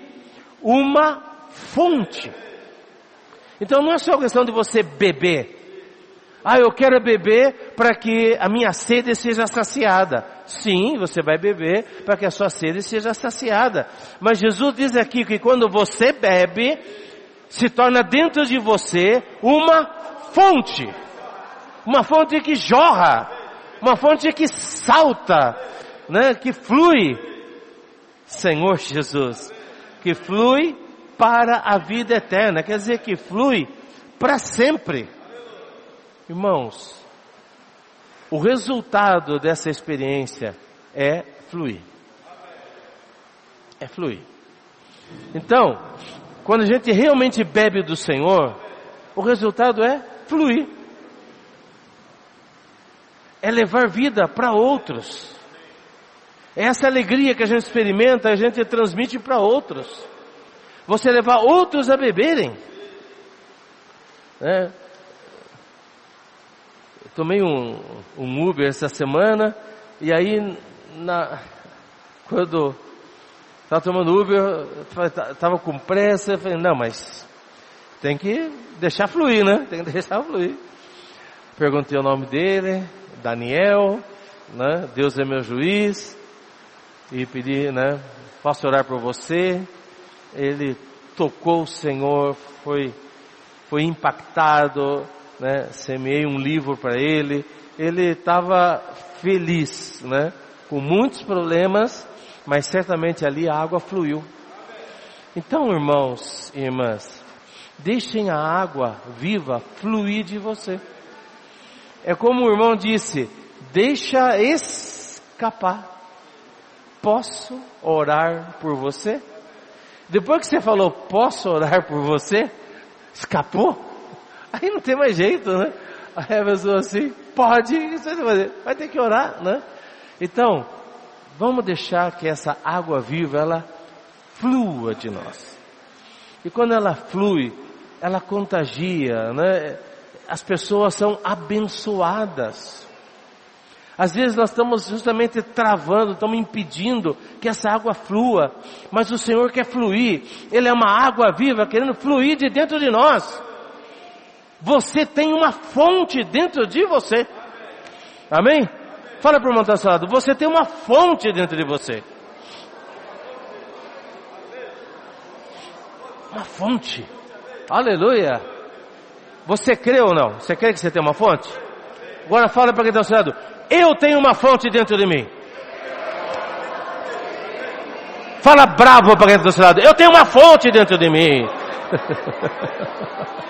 uma fonte. Então não é só questão de você beber. Ah, eu quero beber para que a minha sede seja saciada. Sim, você vai beber para que a sua sede seja saciada. Mas Jesus diz aqui que quando você bebe, se torna dentro de você uma fonte. Uma fonte que jorra. Uma fonte que salta, né, que flui. Senhor Jesus, que flui para a vida eterna, quer dizer que flui para sempre. Irmãos, o resultado dessa experiência é fluir. É fluir. Então, quando a gente realmente bebe do Senhor, o resultado é fluir. É levar vida para outros. Essa alegria que a gente experimenta, a gente transmite para outros. Você levar outros a beberem. É. Tomei um, um Uber essa semana e aí na, quando estava tomando Uber, estava com pressa, falei, não, mas tem que deixar fluir, né? Tem que deixar fluir. Perguntei o nome dele, Daniel, né? Deus é meu juiz. e pedi, né, posso orar por você? Ele tocou o Senhor, foi, foi impactado, né, semeei um livro para ele, ele estava feliz, né, com muitos problemas, mas certamente ali a água fluiu. Então, irmãos e irmãs, deixem a água viva fluir de você. É como o irmão disse, deixa escapar. Posso orar por você? Depois que você falou, posso orar por você? Escapou? Aí não tem mais jeito, né? Aí a pessoa assim, pode, vai ter que orar, né? Então, vamos deixar que essa água viva, ela flua de nós. E quando ela flui, ela contagia, né? As pessoas são abençoadas. Às vezes nós estamos justamente travando, estamos impedindo que essa água flua, mas o Senhor quer fluir. Ele é uma água viva querendo fluir de dentro de nós. Você tem uma fonte dentro de você. Amém? Fala para o irmão lado, você tem uma fonte dentro de você. Uma fonte. Aleluia. Você crê ou não? Você crê que você tem uma fonte? Agora fala para quem está ao lado. Eu tenho uma fonte dentro de mim. Fala bravo para quem está ao seu lado. Eu tenho uma fonte dentro de mim.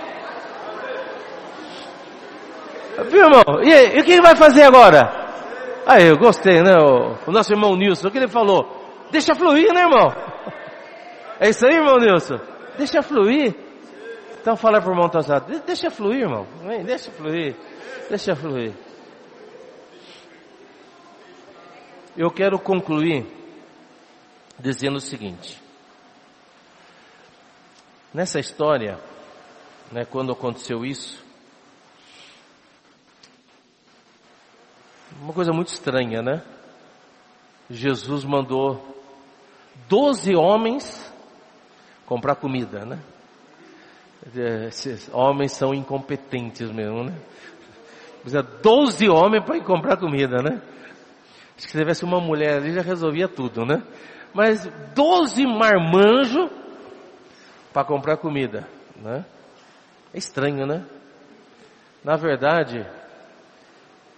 Viu, irmão? E, e o que vai fazer agora? Ah, eu gostei, né? O, o nosso irmão Nilson, o que ele falou? Deixa fluir, né, irmão? É isso aí, irmão Nilson? Deixa fluir. Então fala para o irmão Tazado, deixa fluir, irmão. Vem, deixa fluir. Deixa fluir. Eu quero concluir dizendo o seguinte. Nessa história, né, quando aconteceu isso, Uma coisa muito estranha, né? Jesus mandou doze homens comprar comida, né? Esses homens são incompetentes mesmo, né? Precisa doze homens para ir comprar comida, né? Acho que se tivesse uma mulher ali já resolvia tudo, né? Mas doze marmanjos para comprar comida, né? É estranho, né? Na verdade,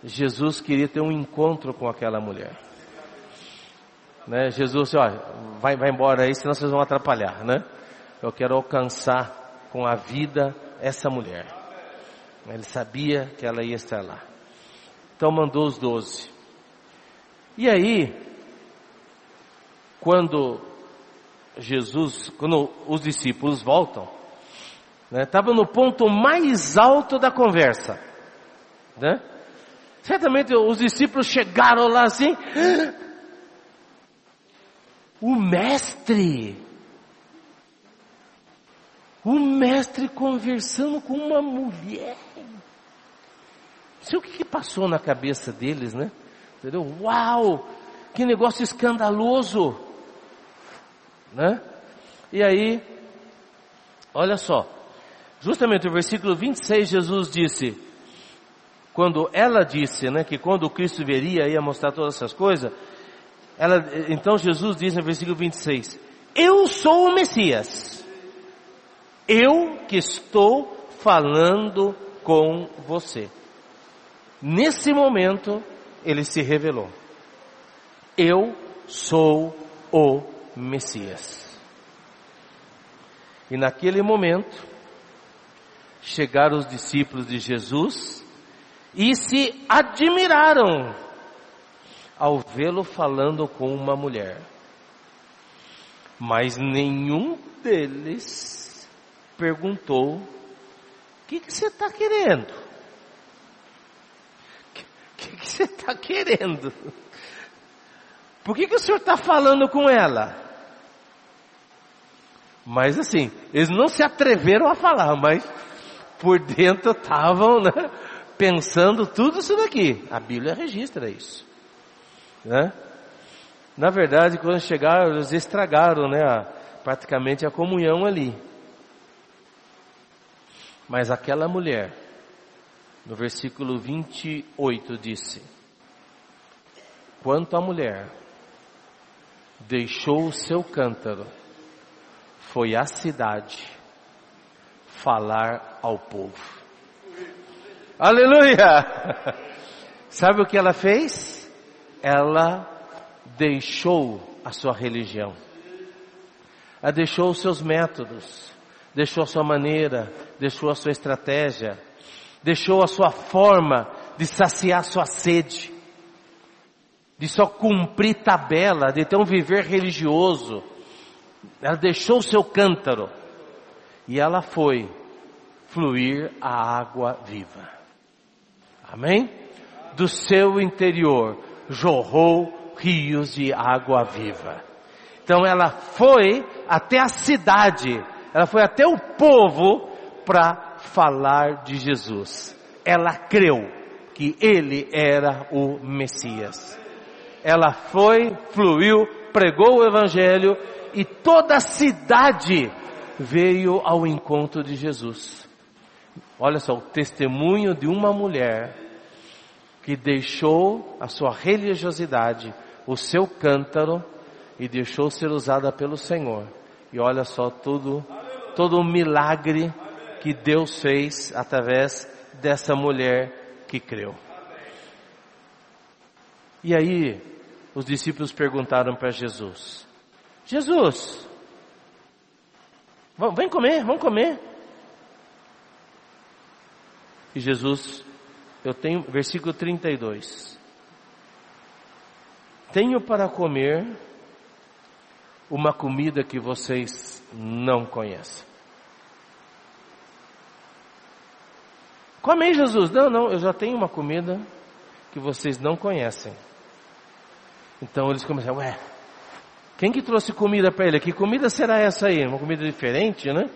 Jesus queria ter um encontro com aquela mulher. Né? Jesus disse, olha, vai, vai embora aí, senão vocês vão atrapalhar, né? Eu quero alcançar com a vida essa mulher. Ele sabia que ela ia estar lá. Então mandou os doze. E aí, quando Jesus, quando os discípulos voltam, estava né, no ponto mais alto da conversa, né? Certamente os discípulos chegaram lá assim. O mestre. O mestre conversando com uma mulher. Não sei o que, que passou na cabeça deles, né? Entendeu? Uau! Que negócio escandaloso! Né? E aí, olha só. Justamente o versículo 26, Jesus disse: quando ela disse, né, que quando o Cristo veria ia mostrar todas essas coisas, ela, então Jesus diz no versículo 26, eu sou o Messias. Eu que estou falando com você. Nesse momento, ele se revelou. Eu sou o Messias. E naquele momento, chegaram os discípulos de Jesus e se admiraram ao vê-lo falando com uma mulher. Mas nenhum deles perguntou: O que, que você está querendo? O que, que, você está querendo? Por que, que o senhor está falando com ela? Mas assim, eles não se atreveram a falar, mas por dentro estavam, né? pensando tudo isso daqui. A Bíblia registra isso. Né? Na verdade, quando chegaram, eles estragaram né, a, praticamente a comunhão ali. Mas aquela mulher, no versículo 28, disse: Quanto à mulher, deixou o seu cântaro, foi à cidade falar ao povo. Aleluia! Sabe o que ela fez? Ela deixou a sua religião. Ela deixou os seus métodos, deixou a sua maneira, deixou a sua estratégia, deixou a sua forma de saciar sua sede, de só cumprir tabela, de ter um viver religioso. Ela deixou o seu cântaro e ela foi fluir a água viva. Amém? Do seu interior jorrou rios de água viva. Então ela foi até a cidade, ela foi até o povo para falar de Jesus. Ela creu que ele era o Messias. Ela foi, fluiu, pregou o evangelho e toda a cidade veio ao encontro de Jesus. Olha só, o testemunho de uma mulher que deixou a sua religiosidade, o seu cântaro e deixou ser usada pelo Senhor. E olha só tudo, todo o milagre que Deus fez através dessa mulher que creu. E aí, os discípulos perguntaram para Jesus: Jesus, vem comer, vamos comer. E Jesus, eu tenho, versículo 32. Tenho para comer uma comida que vocês não conhecem. Come aí, Jesus. Não, não, eu já tenho uma comida que vocês não conhecem. Então eles começaram, ué, quem que trouxe comida para ele? Que comida será essa aí? Uma comida diferente, né?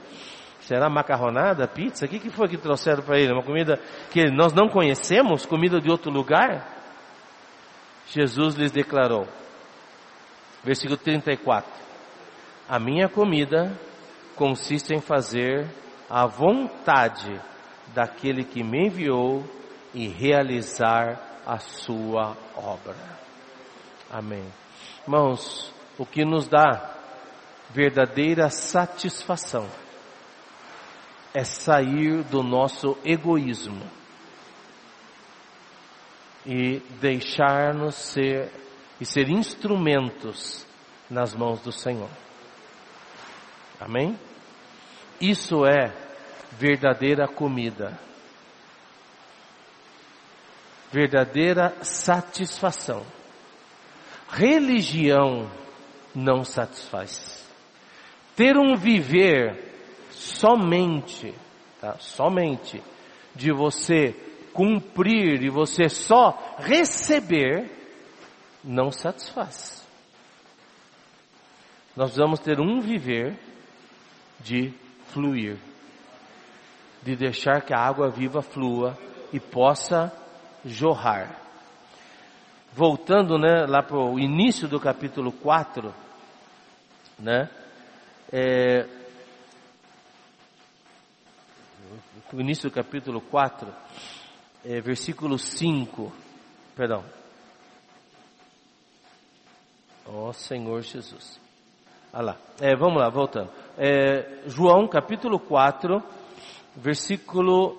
Será macarronada, pizza? O que, que foi que trouxeram para ele? Uma comida que nós não conhecemos? Comida de outro lugar? Jesus lhes declarou, versículo 34: A minha comida consiste em fazer a vontade daquele que me enviou e realizar a sua obra. Amém. Irmãos, o que nos dá verdadeira satisfação é sair do nosso egoísmo e deixar-nos ser e ser instrumentos nas mãos do Senhor. Amém? Isso é verdadeira comida. Verdadeira satisfação. Religião não satisfaz. Ter um viver somente, tá? somente, de você cumprir e você só receber, não satisfaz. Nós vamos ter um viver de fluir, de deixar que a água viva flua e possa jorrar. Voltando né, lá para o início do capítulo 4, né, é, o início do capítulo 4, é, versículo 5, perdão. Ó oh, Senhor Jesus. Ah lá. É, vamos lá, voltando. É, João capítulo 4, versículo.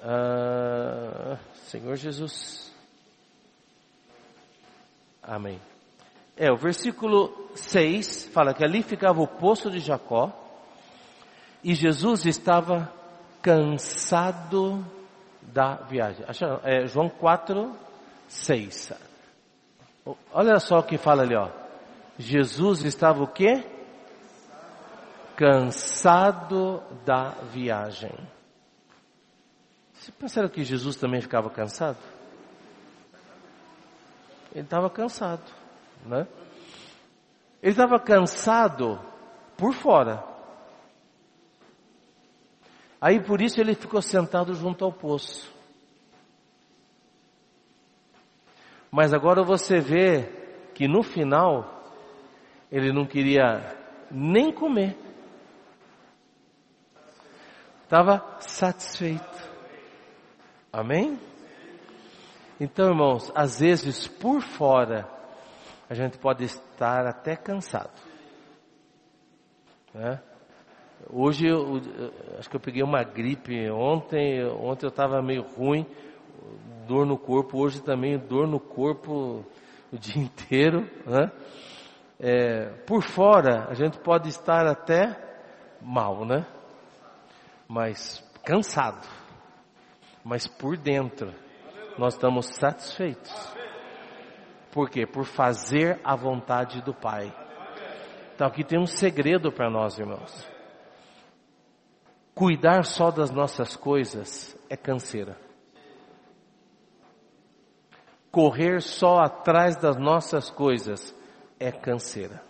Uh, Senhor Jesus. Amém. É, o versículo 6 fala que ali ficava o poço de Jacó e Jesus estava cansado da viagem. É João 4, 6. Olha só o que fala ali, ó. Jesus estava o quê? Cansado da viagem. Você pensaram que Jesus também ficava cansado? Ele estava cansado, né? Ele estava cansado por fora. Aí por isso ele ficou sentado junto ao poço. Mas agora você vê que no final ele não queria nem comer. Estava satisfeito. Amém? Então, irmãos, às vezes por fora a gente pode estar até cansado. Né? Hoje, eu, acho que eu peguei uma gripe ontem, ontem eu estava meio ruim, dor no corpo, hoje também dor no corpo o dia inteiro. Né? É, por fora, a gente pode estar até mal, né? Mas cansado. Mas por dentro, nós estamos satisfeitos. Por quê? Por fazer a vontade do Pai. Então aqui tem um segredo para nós, irmãos. Cuidar só das nossas coisas é canseira. Correr só atrás das nossas coisas é canseira.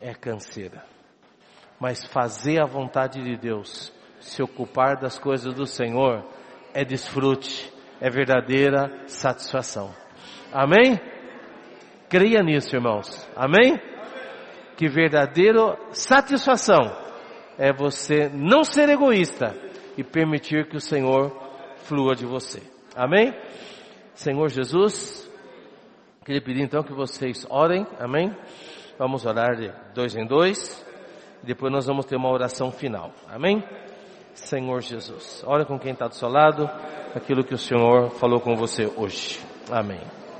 É canseira. Mas fazer a vontade de Deus, se ocupar das coisas do Senhor, é desfrute, é verdadeira satisfação. Amém? Creia nisso, irmãos. Amém? Que verdadeira satisfação é você não ser egoísta e permitir que o Senhor flua de você. Amém? Senhor Jesus, queria pedir então que vocês orem, amém? Vamos orar de dois em dois, depois nós vamos ter uma oração final, amém? Senhor Jesus, ora com quem está do seu lado, aquilo que o Senhor falou com você hoje, amém.